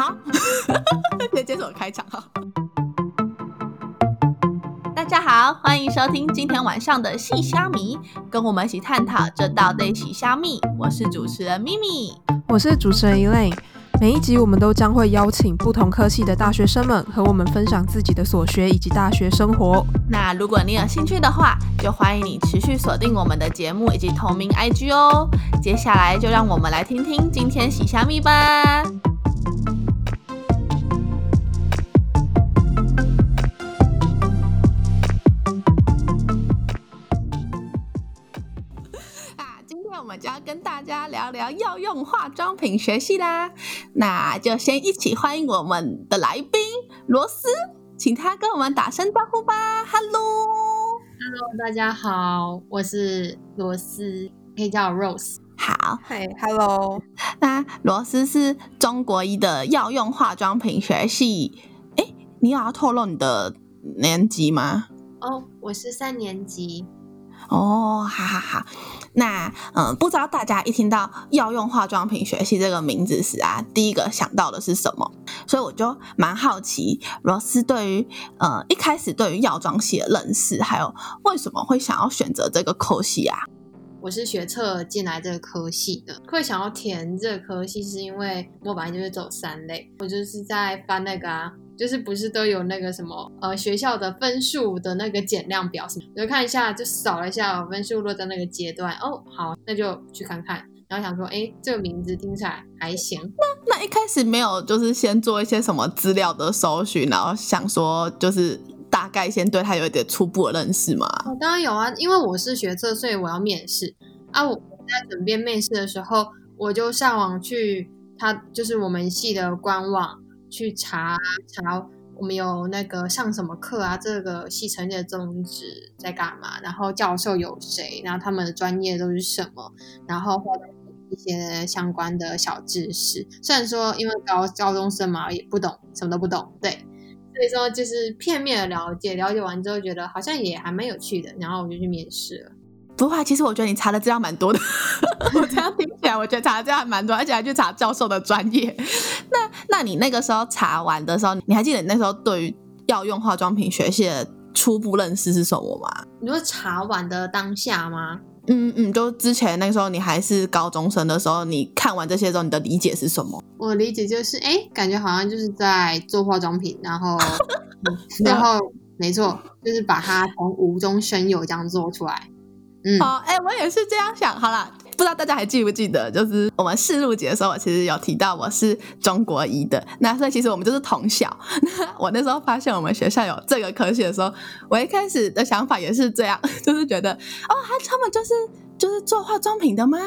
好，先接受开场哈。大家好，欢迎收听今天晚上的细虾米，跟我们一起探讨这道对细虾米。我是主持人咪咪，我是主持人 Elaine。每一集我们都将会邀请不同科系的大学生们和我们分享自己的所学以及大学生活。那如果你有兴趣的话，就欢迎你持续锁定我们的节目以及同名 IG 哦。接下来就让我们来听听今天洗虾米吧。就要跟大家聊聊药用化妆品学系啦，那就先一起欢迎我们的来宾罗斯，请他跟我们打声招呼吧。Hello，Hello，大家好，我是罗斯，可以叫我 Rose。好，嗨，Hello。那罗斯是中国一的药用化妆品学系，哎，你有要透露你的年级吗？哦，我是三年级。哦，哈哈哈。那嗯，不知道大家一听到药用化妆品学系这个名字时啊，第一个想到的是什么？所以我就蛮好奇，罗斯对于呃一开始对于药妆系的认识，还有为什么会想要选择这个科系啊？我是学测进来这个科系的，会想要填这个科系，是因为我本来就是走三类，我就是在翻那个啊。就是不是都有那个什么呃学校的分数的那个减量表什么？我就看一下，就扫了一下分数落在那个阶段。哦，好，那就去看看。然后想说，哎，这个名字听起来还行。那那一开始没有就是先做一些什么资料的搜寻，然后想说就是大概先对他有一点初步的认识吗？当然有啊，因为我是学测，所以我要面试啊。我在准备面试的时候，我就上网去他就是我们系的官网。去查查我们有那个上什么课啊？这个系成立的宗旨在干嘛？然后教授有谁？然后他们的专业都是什么？然后或者一些相关的小知识。虽然说因为高高中生嘛，也不懂，什么都不懂，对，所以说就是片面的了解。了解完之后，觉得好像也还蛮有趣的，然后我就去面试了。不会，其实我觉得你查的资料蛮多的。我这样听起来，我觉得查的资料还蛮多，而且还去查教授的专业。那，那你那个时候查完的时候，你还记得你那时候对于药用化妆品学系的初步认识是什么吗？你说查完的当下吗？嗯嗯，就之前那个时候你还是高中生的时候，你看完这些之后，你的理解是什么？我理解就是，哎，感觉好像就是在做化妆品，然后，然后，没错，就是把它从无中生有这样做出来。好，哎，我也是这样想。好了，不知道大家还记不记得，就是我们试录节的时候，我其实有提到我是中国医的，那所以其实我们就是同校。那我那时候发现我们学校有这个科系的时候，我一开始的想法也是这样，就是觉得哦，他他们就是就是做化妆品的吗？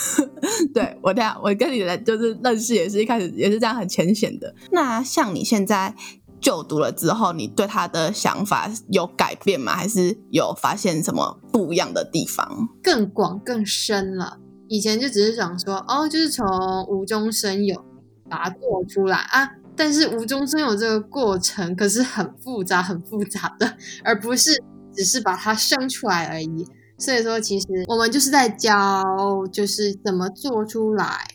对我这样，我跟你的就是认识也是一开始也是这样很浅显的。那像你现在。就读了之后，你对他的想法有改变吗？还是有发现什么不一样的地方？更广更深了。以前就只是想说，哦，就是从无中生有把它做出来啊。但是无中生有这个过程可是很复杂、很复杂的，而不是只是把它生出来而已。所以说，其实我们就是在教，就是怎么做出来。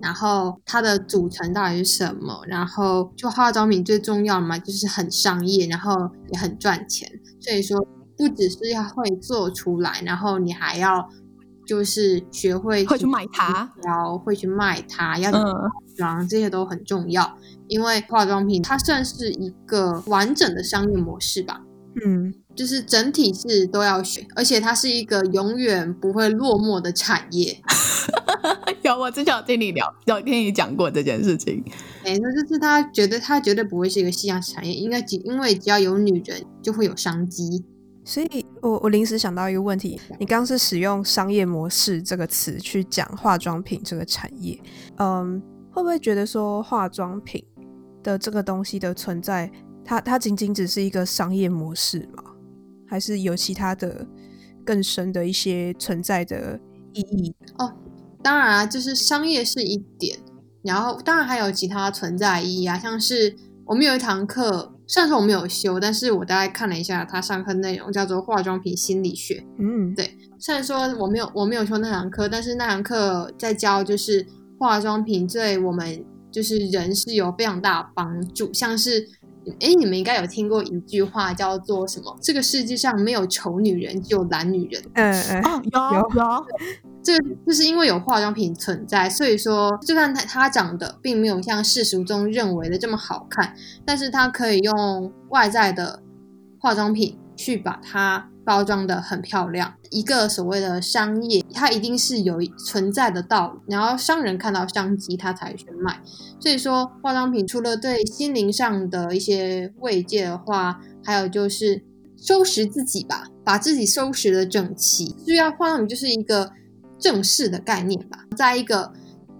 然后它的组成到底是什么？然后就化妆品最重要嘛，就是很商业，然后也很赚钱。所以说，不只是要会做出来，然后你还要就是学会会去卖它，然后会去卖它，要妆这些都很重要。因为化妆品它算是一个完整的商业模式吧。嗯。就是整体是都要学，而且它是一个永远不会落寞的产业。有，我之前有听你聊，有听你讲过这件事情。哎，那就是他觉得他绝对不会是一个夕阳产业，应该只因为只要有女人就会有商机。所以我我临时想到一个问题，你刚是使用商业模式这个词去讲化妆品这个产业，嗯，会不会觉得说化妆品的这个东西的存在，它它仅仅只是一个商业模式吗？还是有其他的更深的一些存在的意义哦。当然啊，就是商业是一点，然后当然还有其他存在意义啊，像是我们有一堂课，虽然说我没有修，但是我大概看了一下他上课内容，叫做化妆品心理学。嗯，对。虽然说我没有我没有修那堂课，但是那堂课在教就是化妆品对我们就是人是有非常大的帮助，像是。哎，你们应该有听过一句话，叫做什么？这个世界上没有丑女人，只有懒女人。嗯嗯，有有，这就是因为有化妆品存在，所以说，就算她她长得并没有像世俗中认为的这么好看，但是她可以用外在的化妆品去把它。包装的很漂亮，一个所谓的商业，它一定是有存在的道理，然后商人看到商机，他才去卖。所以说，化妆品除了对心灵上的一些慰藉的话，还有就是收拾自己吧，把自己收拾的整齐。需要化妆品就是一个正式的概念吧，在一个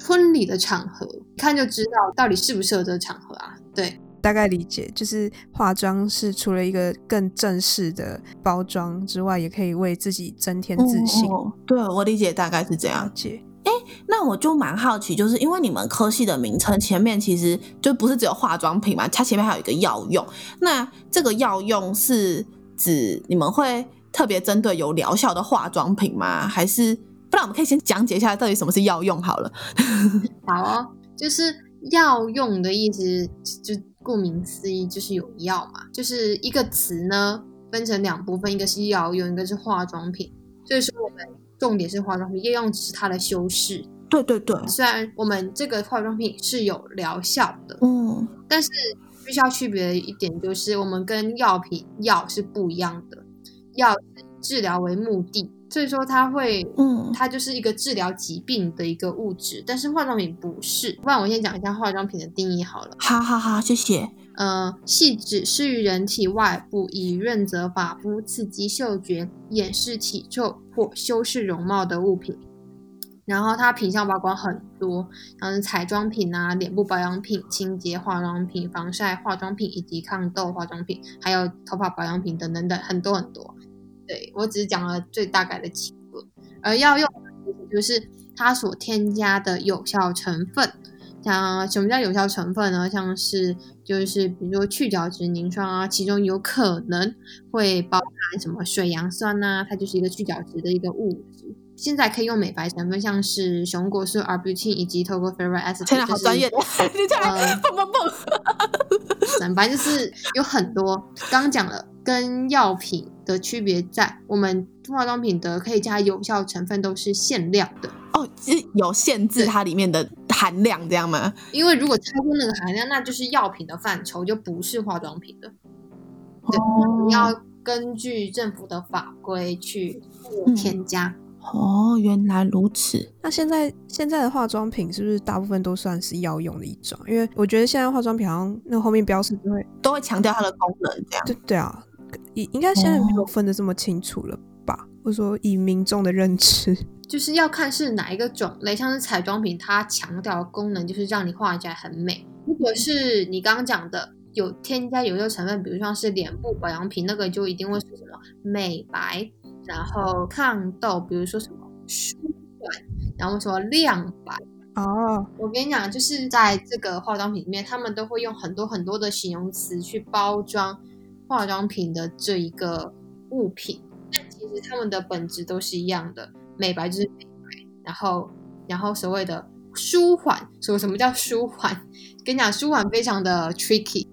婚礼的场合，一看就知道到底适不适合这个场合啊？对。大概理解，就是化妆是除了一个更正式的包装之外，也可以为自己增添自信。对我理解大概是这样。解，哎，那我就蛮好奇，就是因为你们科系的名称前面其实就不是只有化妆品嘛，它前面还有一个药用。那这个药用是指你们会特别针对有疗效的化妆品吗？还是不然我们可以先讲解一下到底什么是药用好了。好哦，就是药用的意思就。顾名思义就是有药嘛，就是一个词呢分成两部分，一个是药用，一个是化妆品。所以说我们重点是化妆品，药用只是它的修饰。对对对，虽然我们这个化妆品是有疗效的，嗯，但是必须要区别的一点就是，我们跟药品药是不一样的，药治疗为目的。所以说它会，嗯，它就是一个治疗疾病的一个物质，但是化妆品不是。不然我先讲一下化妆品的定义好了。好好好，谢谢。呃，系指施于人体外部，以润泽发肤、刺激嗅觉、掩饰体臭或修饰容貌的物品。然后它品相包括很多，像是彩妆品啊、脸部保养品、清洁化妆品、防晒化妆品以及抗痘化妆品，还有头发保养品等等等，很多很多。对我只是讲了最大概的几个，而要用就是它所添加的有效成分。像什么叫有效成分呢？像是就是比如说去角质凝霜啊，其中有可能会包含什么水杨酸呐，它就是一个去角质的一个物质。现在可以用美白成分，像是熊果素、arbutin 以及 tocopherol acid。天哪，好专业！你再来 蹦蹦蹦。反正就是有很多，刚刚讲了。跟药品的区别在，我们化妆品的可以加有效成分都是限量的哦，是有限制它里面的含量，这样吗？因为如果超过那个含量，那就是药品的范畴，就不是化妆品的。对，你要根据政府的法规去添加。哦，原来如此。那现在现在的化妆品是不是大部分都算是药用的一种？因为我觉得现在化妆品好像那后面标识就会都会强调它的功能，这样。对对啊。应应该现在没有分的这么清楚了吧？或者说以民众的认知，就是要看是哪一个种类，像是彩妆品，它强调的功能就是让你画起来很美。如果是你刚刚讲的有添加有效成分，比如像是脸部保养品，那个就一定会说什么美白，然后抗痘，比如说什么舒缓，然后什么亮白。哦，我跟你讲，就是在这个化妆品里面，他们都会用很多很多的形容词去包装。化妆品的这一个物品，但其实它们的本质都是一样的，美白就是美白，然后，然后所谓的舒缓，说什么叫舒缓？跟你讲，舒缓非常的 tricky，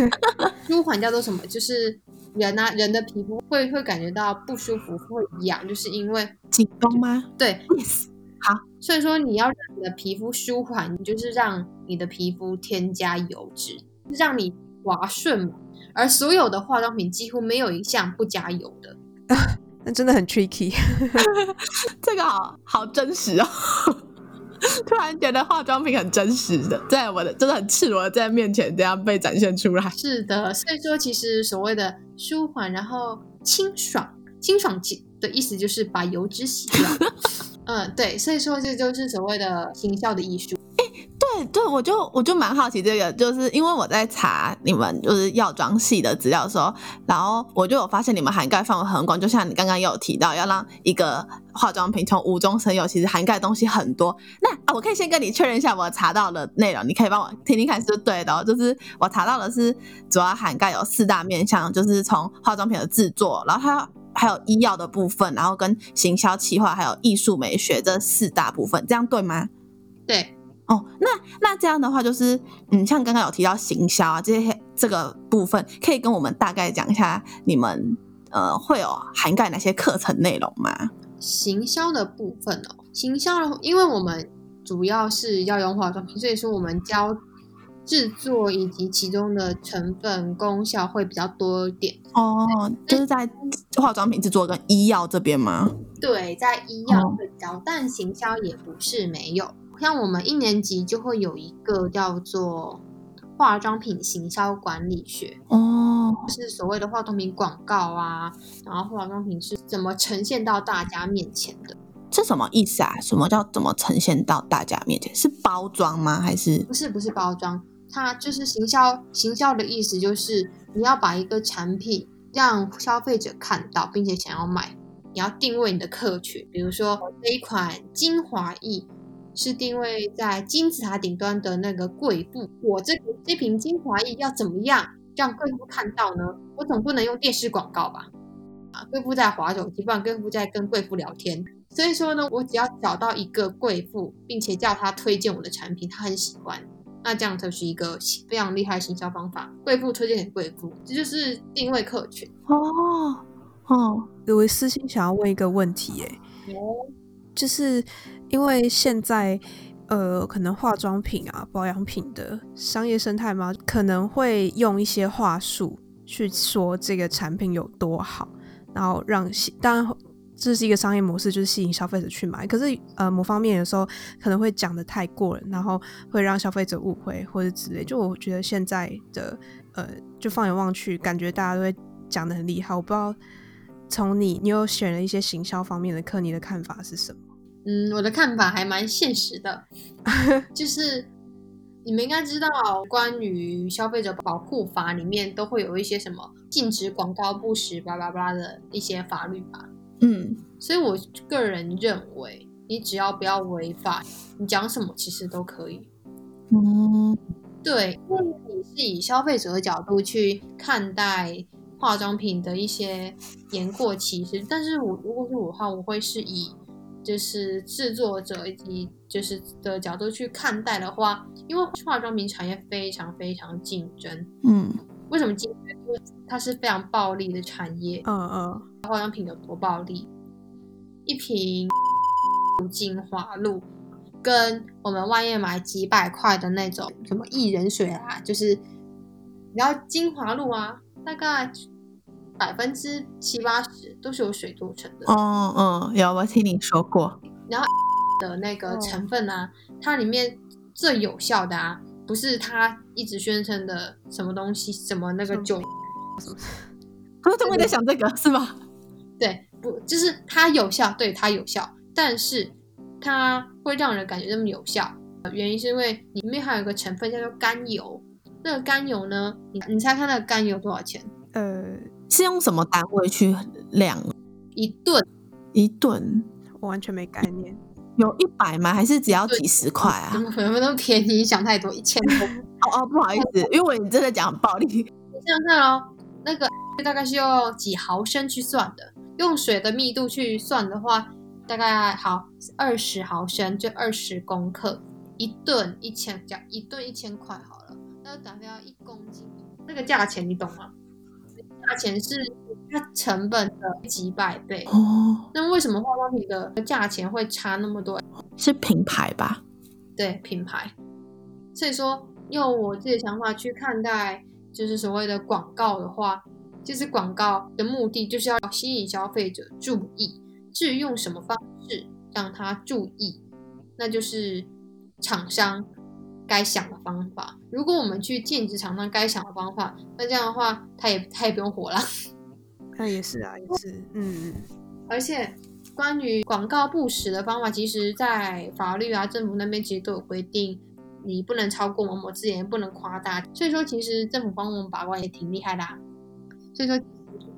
舒缓叫做什么？就是人啊，人的皮肤会会感觉到不舒服，会痒，就是因为紧绷吗？对，Yes. 好，所以说你要让你的皮肤舒缓，你就是让你的皮肤添加油脂，让你滑顺嘛。而所有的化妆品几乎没有一项不加油的，那真的很 tricky。这个好好真实哦，突然觉得化妆品很真实的，在我的真的很赤裸的在面前这样被展现出来。是的，所以说其实所谓的舒缓，然后清爽，清爽其的意思就是把油脂洗掉。嗯，对，所以说这就是所谓的行销的艺术。对对，我就我就蛮好奇这个，就是因为我在查你们就是药妆系的资料的时候，然后我就有发现你们涵盖范围很广，就像你刚刚有提到，要让一个化妆品从无中生有，其实涵盖东西很多。那啊，我可以先跟你确认一下我查到的内容，你可以帮我听听看是不是对的。哦就是我查到的是主要涵盖有四大面向，就是从化妆品的制作，然后它还有医药的部分，然后跟行销企划还有艺术美学这四大部分，这样对吗？对。哦，那那这样的话，就是嗯，像刚刚有提到行销啊这些这个部分，可以跟我们大概讲一下你们呃会有涵盖哪些课程内容吗？行销的部分哦，行销的，因为我们主要是要用化妆品，所以说我们教制作以及其中的成分功效会比较多一点。哦，就是在化妆品制作跟医药这边吗？对，在医药会教，但行销也不是没有。像我们一年级就会有一个叫做化妆品行销管理学，哦，就是所谓的化妆品广告啊，然后化妆品是怎么呈现到大家面前的。这什么意思啊？什么叫怎么呈现到大家面前？是包装吗？还是不是？不是包装，它就是行销。行销的意思就是你要把一个产品让消费者看到，并且想要买。你要定位你的客群，比如说这一款精华液是定位在金字塔顶端的那个贵妇，我这个这瓶精华液要怎么样让贵妇看到呢？我总不能用电视广告吧？啊，贵妇在划手机，不然贵妇在跟贵妇聊天。所以说呢，我只要找到一个贵妇，并且叫她推荐我的产品，她很喜欢，那这样就是一个非常厉害的行销方法。贵妇推荐给贵妇，这就是定位客群。哦哦，我私心想要问一个问题，哎，就是因为现在呃，可能化妆品啊、保养品的商业生态嘛，可能会用一些话术去说这个产品有多好，然后让当然这是一个商业模式，就是吸引消费者去买。可是呃，某方面有时候可能会讲的太过了，然后会让消费者误会或者之类。就我觉得现在的呃，就放眼望去，感觉大家都会讲的很厉害。我不知道从你，你有选了一些行销方面的课，你的看法是什么？嗯，我的看法还蛮现实的，就是你们应该知道，关于消费者保护法里面都会有一些什么禁止广告不实、巴拉巴拉的一些法律吧。嗯，所以我个人认为，你只要不要违法，你讲什么其实都可以。嗯，对，因为你是以消费者的角度去看待化妆品的一些言过其实，但是我如果是我的话，我会是以就是制作者以及就是的角度去看待的话，因为化妆品产业非常非常竞争。嗯，为什么竞争？因为它是非常暴利的产业。嗯嗯。化妆品有多暴利？一瓶精华露，跟我们外面买几百块的那种什么薏仁水啊，就是然后精华露啊，大概百分之七八十都是由水做成的。哦嗯，有我听你说过。然后 的那个成分啊，它里面最有效的啊，不是它一直宣称的什么东西，什么那个酒什么。我怎么在想这个是吧？对，不就是它有效，对它有效，但是它会让人感觉这么有效，原因是因为里面还有一个成分叫做甘油。那个甘油呢，你你猜看那个甘油多少钱？呃，是用什么单位去量？一吨？一吨？我完全没概念。有一百吗？还是只要几十块啊？怎么可能那么便宜？你想太多，一千多。哦哦，不好意思，因为你真的讲很暴力。你想想看哦，那个大概是用几毫升去算的。用水的密度去算的话，大概好二十毫升，就二十公克，一吨一千，讲一吨一千块好了，那就大概要一公斤，那个价钱你懂吗？价钱是它成本的几百倍哦。那为什么化妆品的价钱会差那么多？是品牌吧？对，品牌。所以说，用我自己的想法去看待，就是所谓的广告的话。就是广告的目的就是要吸引消费者注意，至于用什么方式让他注意，那就是厂商该想的方法。如果我们去禁止厂商该想的方法，那这样的话，他也他也不用活了。那也是啊，也是，嗯。而且关于广告不实的方法，其实在法律啊、政府那边其实都有规定，你不能超过某某字眼，不能夸大。所以说，其实政府帮我们把关也挺厉害的。所以说，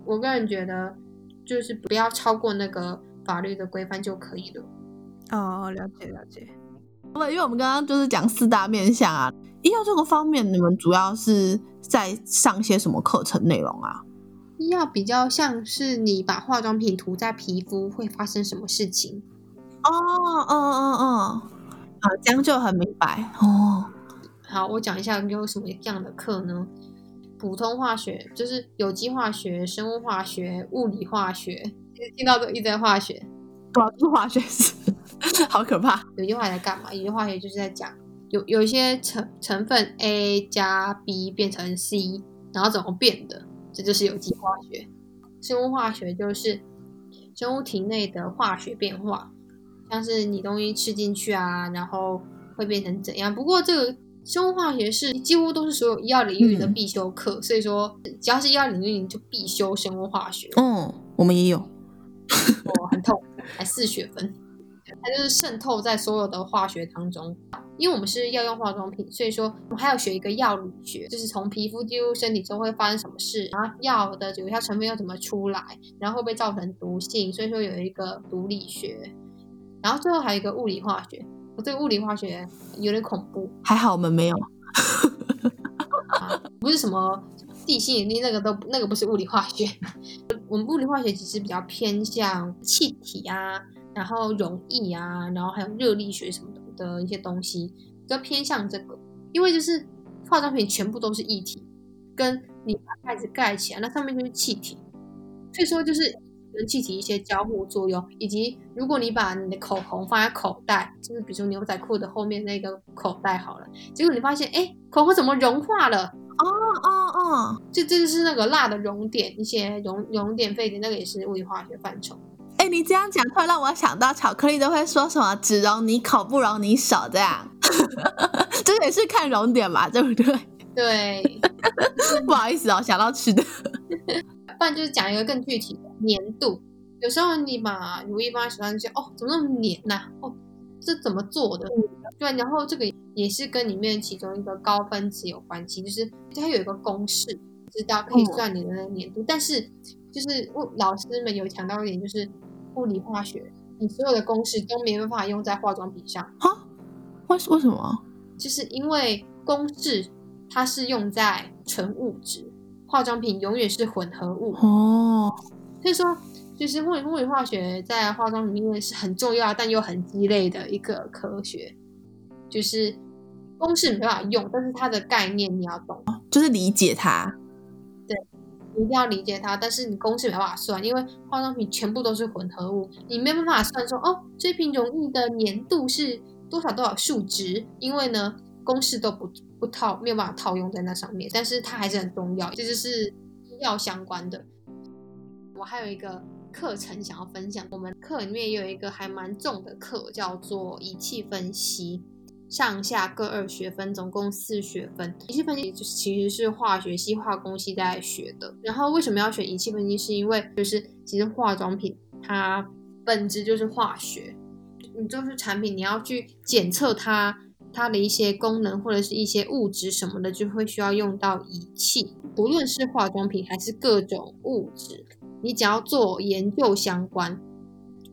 我个人觉得，就是不要超过那个法律的规范就可以了。哦，了解了解。因为我们刚刚就是讲四大面向啊，医药这个方面，你们主要是在上些什么课程内容啊？医药比较像是你把化妆品涂在皮肤会发生什么事情？哦，嗯嗯嗯，好，这样就很明白哦。好，我讲一下有什么样的课呢？普通化学就是有机化学、生物化学、物理化学，听到都一堆化学。对啊，是化学式，好可怕。有机化学在干嘛？有机化学就是在讲有有一些成成分 A 加 B 变成 C，然后怎么变的，这就是有机化学。生物化学就是生物体内的化学变化，像是你东西吃进去啊，然后会变成怎样。不过这个生物化学是几乎都是所有医药领域的必修课，所以说只要是医药领域，你就必修生物化学。嗯，我们也有。哦，很痛，还四学分，它就是渗透在所有的化学当中。因为我们是要用化妆品，所以说我们还要学一个药理学，就是从皮肤进入身体之后会发生什么事，然后药的有效成分要怎么出来，然后会不会造成毒性，所以说有一个毒理学。然后最后还有一个物理化学，我对物理化学有点恐怖，还好我们没有，啊、不是什么地心引力那个都那个不是物理化学，我们物理化学其实比较偏向气体啊，然后容易啊，然后还有热力学什么的的一些东西，比较偏向这个，因为就是化妆品全部都是液体，跟你把盖子盖起来，那上面就是气体，所以说就是跟气体一些交互作用，以及如果你把你的口红放在口袋，就是比如说牛仔裤的后面那个口袋好了，结果你发现哎，口红怎么融化了？哦哦哦，这这就是那个蜡的熔点，一些熔熔点、沸点，那个也是物理化学范畴。哎，你这样讲，突然让我想到巧克力都会说什么“只容你口，不容你手”这样，这也是看熔点嘛，对不对？对，不好意思哦，想到吃的。不然就是讲一个更具体的粘度。有时候你把乳液放在手上，就哦，怎么那么黏呐、哦，这怎么做的？对，然后这个也是跟里面其中一个高分子有关系，就是它有一个公式，知道可以算你的那个粘度。但是就是物老师们有强调一点，就是物理化学，你所有的公式都没办法用在化妆品上。哈？为为什么？就是因为公式它是用在纯物质，化妆品永远是混合物，哦，所以说就是物理物理化学在化妆品里面是很重要但又很鸡肋的一个科学，就是公式没办法用，但是它的概念你要懂，就是理解它。你一定要理解它，但是你公式没办法算，因为化妆品全部都是混合物，你没办法算说哦这瓶溶液的粘度是多少多少数值，因为呢公式都不不套没有办法套用在那上面，但是它还是很重要，这就是医药相关的。我还有一个课程想要分享，我们课里面也有一个还蛮重的课，叫做仪器分析。上下各二学分，总共四学分。仪器分析就是其实是化学系、化工系在学的。然后为什么要选仪器分析？是因为就是其实化妆品它本质就是化学，你就是产品，你要去检测它它的一些功能或者是一些物质什么的，就会需要用到仪器。不论是化妆品还是各种物质，你只要做研究相关、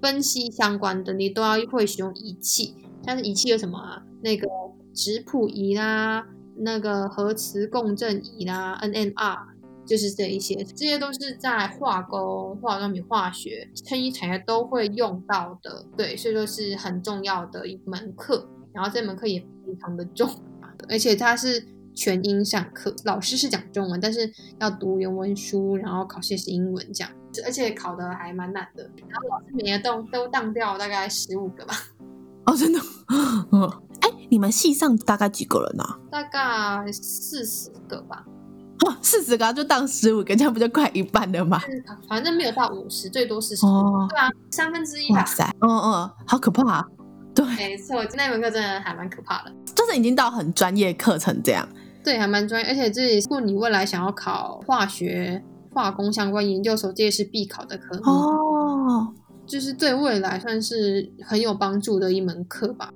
分析相关的，你都要会使用仪器。像是仪器有什么啊？那个质谱仪啦，那个核磁共振仪啦，NMR，就是这一些，这些都是在化工、化妆品、化学、衬衣产业都会用到的，对，所以说是很重要的一门课。然后这门课也非常的重，而且它是全英上课，老师是讲中文，但是要读原文书，然后考试也是英文这样，而且考的还蛮难的。然后老师每个都都当掉大概十五个吧。哦，真的，嗯，哎，你们系上大概几个人啊？大概四十个吧，哇，四十个就当十五个，这样不就快一半了吗？嗯反正没有到五十，最多四十、哦对啊，三分之一吧哇。塞，嗯嗯，好可怕、啊，对，没错，那门课真的还蛮可怕的。就是已经到很专业课程这样。对，还蛮专业，而且这也是如果你未来想要考化学、化工相关研究所，这也是必考的科目，哦，就是对未来算是很有帮助的一门课吧。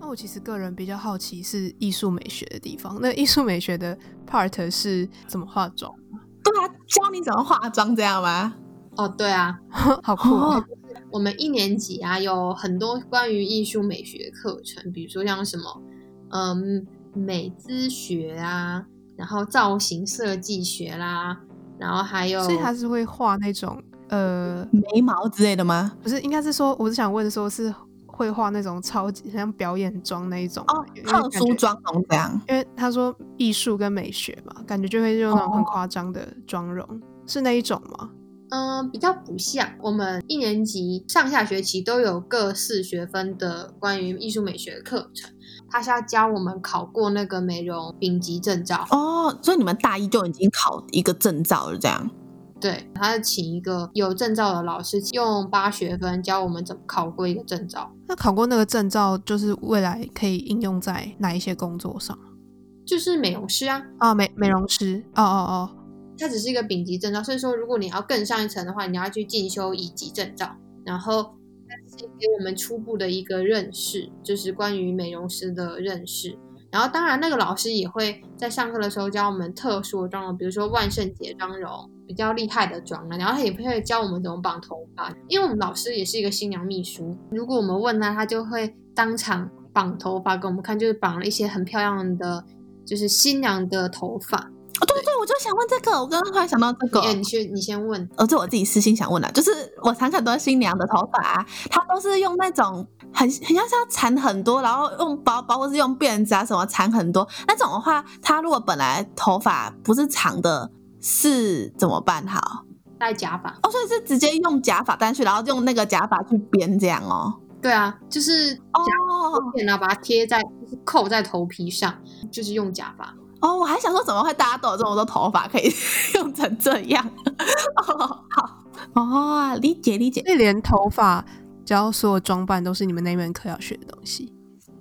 那我其实个人比较好奇是艺术美学的地方。那艺术美学的 part 是怎么化妆？对啊，教你怎么化妆这样吗？哦，对啊，好酷哦！我们一年级啊有很多关于艺术美学的课程，比如说像什么，嗯，美姿学啊，然后造型设计学啦，然后还有，所以他是会画那种呃，眉毛之类的吗？不是，应该是说，我是想问说，是会画那种超级像表演妆那一种哦，因为特殊妆容这样。因为他说艺术跟美学嘛，感觉就会用那种很哦夸张的妆容，是那一种吗？嗯，比较不像。我们一年级上下学期都有各四学分的关于艺术美学的课程，他是要教我们考过那个美容丙级证照。哦，所以你们大一就已经考一个证照了，这样。对，他是请一个有证照的老师，用八学分教我们怎么考过一个证照。那考过那个证照，就是未来可以应用在哪一些工作上就是美容师啊，啊？美美容师，哦哦哦，它只是一个丙级证照，所以说如果你要更上一层的话，你要去进修乙级证照，然后它是给我们初步的一个认识，就是关于美容师的认识。然后当然那个老师也会在上课的时候教我们特殊的妆容，比如说万圣节妆容比较厉害的妆了，然后他也会教我们怎么绑头发，因为我们老师也是一个新娘秘书，如果我们问他，他就会当场绑头发给我们看，就是绑了一些很漂亮的，就是新娘的头发。哦，对对，我就想问这个，我刚刚突然想到这个。哎、你先你先问，哦，这我自己私心想问的，就是我常看很多新娘的头发、啊，她都是用那种很很像是要缠很多，然后用包包或是用辫子啊什么缠很多。那种的话，她如果本来头发不是长的，是怎么办好？戴假发。哦，所以是直接用假发单去，然后用那个假发去编这样哦。对啊，就是哦然后把它贴在，就是扣在头皮上，就是用假发。哦，我还想说怎么会大家都有这么多头发可以 用成这样？哦，好哦，理解理解。所以连头发，只要所有装扮都是你们那门课要学的东西。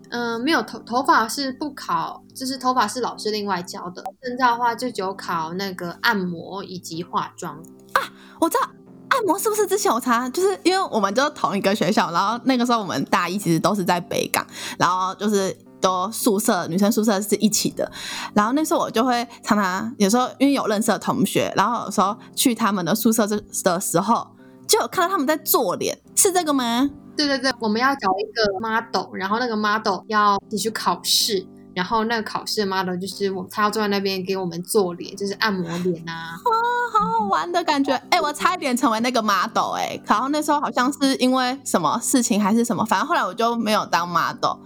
嗯，没有头头发是不考，就是头发是老师另外教的。证照的话就只有考那个按摩以及化妆啊。我知道按摩是不是之前我查，就是因为我们就同一个学校，然后那个时候我们大一其实都是在北港，然后就是都宿舍女生宿舍是一起的，然后那时候我就会常常有时候因为有认识的同学，然后有时候去他们的宿舍这的时候，就有看到他们在做脸，是这个吗？对对对，我们要找一个 model，然后那个 model 要一起去考试，然后那个考试的 model 就是我，他要坐在那边给我们做脸，就是按摩脸啊。啊，好好玩的感觉！哎、我差一点成为那个 model 哎、然后那时候好像是因为什么事情还是什么，反正后来我就没有当 model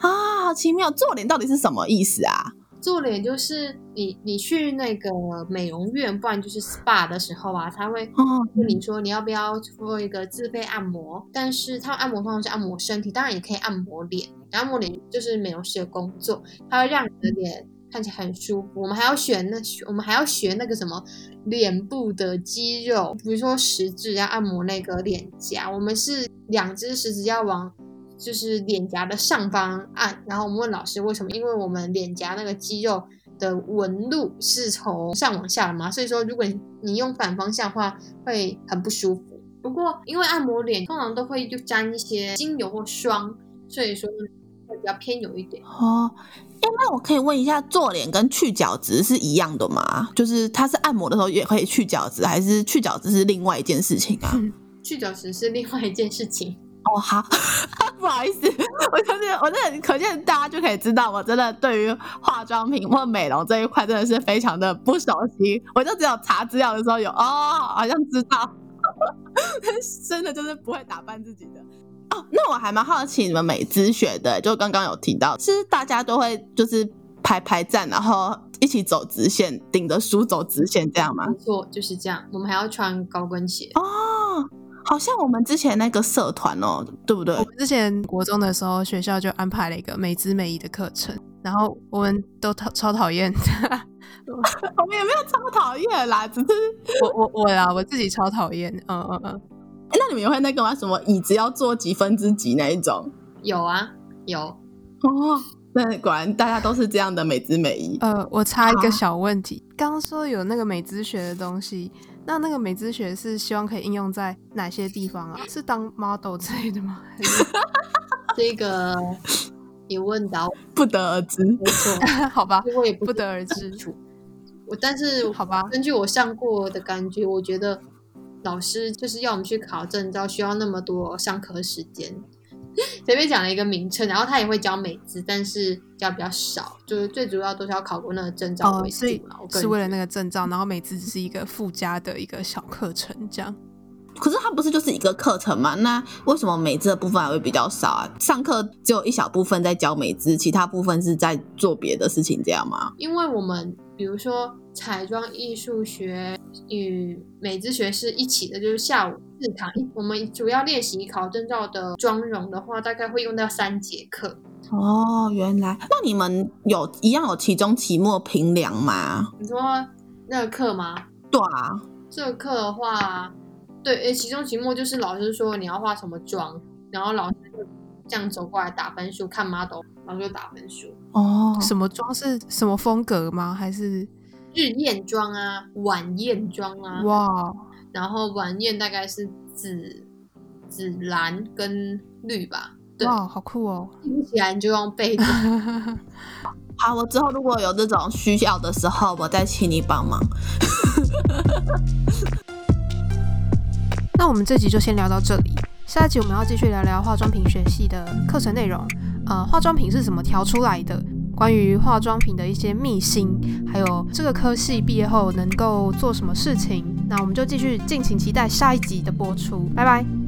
啊，好奇妙！做脸到底是什么意思啊？做脸就是你你去那个美容院，不然就是 SPA 的时候啊，他会哦，问你说你要不要做一个自费按摩，但是他按摩通常是按摩身体，当然也可以按摩脸。按摩脸就是美容师的工作，他会让你的脸看起来很舒服。我们还要选那我们还要学那个什么脸部的肌肉，比如说食指要按摩那个脸颊，我们是两只食指要往。就是脸颊的上方按，然后我们问老师为什么？因为我们脸颊那个肌肉的纹路是从上往下的嘛，所以说如果你你用反方向的话，会很不舒服。不过因为按摩脸通常都会就沾一些精油或霜，所以说会比较偏油一点。哦，哎、那我可以问一下，做脸跟去角质是一样的吗？就是它是按摩的时候也可以去角质，还是去角质是另外一件事情啊？去角质是另外一件事情。哦，好，不好意思，我就是我真的可见大家就可以知道，我真的对于化妆品或美容这一块真的是非常的不熟悉。我就只有查资料的时候有哦，好像知道，真的就是不会打扮自己的。哦，那我还蛮好奇你们美姿学的，就刚刚有提到，是大家都会就是排排站，然后一起走直线，顶着书走直线这样吗？没错，就是这样。我们还要穿高跟鞋。哦，好像我们之前那个社团哦，对不对我？们之前国中的时候，学校就安排了一个美姿美仪的课程，然后我们都超超讨厌。我们也没有超讨厌啦，只是我我我啦，我自己超讨厌。嗯嗯嗯，欸那你们也会那个吗？什么椅子要坐几分之几那一种？有啊，有。哦，那果然大家都是这样的美姿美仪。呃，我插一好个小问题，刚刚说有那个美姿学的东西，那那个美姿学是希望可以应用在哪些地方啊？是当 model 之类的吗？还是这个你问到 不得而知。没错，好吧，我也不不得而知。我但是好吧根据我上过的感觉，我觉得老师就是要我们去考证照，需要那么多上课时间。随便讲了一个名称，然后他也会教美姿，但是教比较少，就是最主要都是要考过那个证照哦，为所以主啦。我个人是为了那个证照，然后美姿只是一个附加的一个小课程，这样。可是它不是就是一个课程嘛？那为什么美姿的部分还会比较少啊？上课只有一小部分在教美姿，其他部分是在做别的事情，这样吗？因为我们比如说彩妆艺术学与美姿学是一起的，就是下午四堂。我们主要练习考证照的妆容的话，大概会用到三节课。哦，原来那你们有一样有期中、期末评量吗？你说那个课吗？对啊，这个课的话，对，诶，期中、期末就是老师说你要化什么妆，然后老师就这样走过来打分数，看 model，然后就打分数。哦，什么妆是什么风格吗？还是日宴妆啊，晚宴妆啊，哇？然后晚宴大概是紫、紫蓝跟绿吧。对，哇，好酷哦！听起来你就用背的。好，我之后如果有这种需要的时候，我再请你帮忙。那我们这集就先聊到这里，下一集我们要继续聊聊化妆品学系的课程内容。呃，化妆品是怎么调出来的？关于化妆品的一些秘辛，还有这个科系毕业后能够做什么事情？那我们就继续敬请期待下一集的播出。拜拜。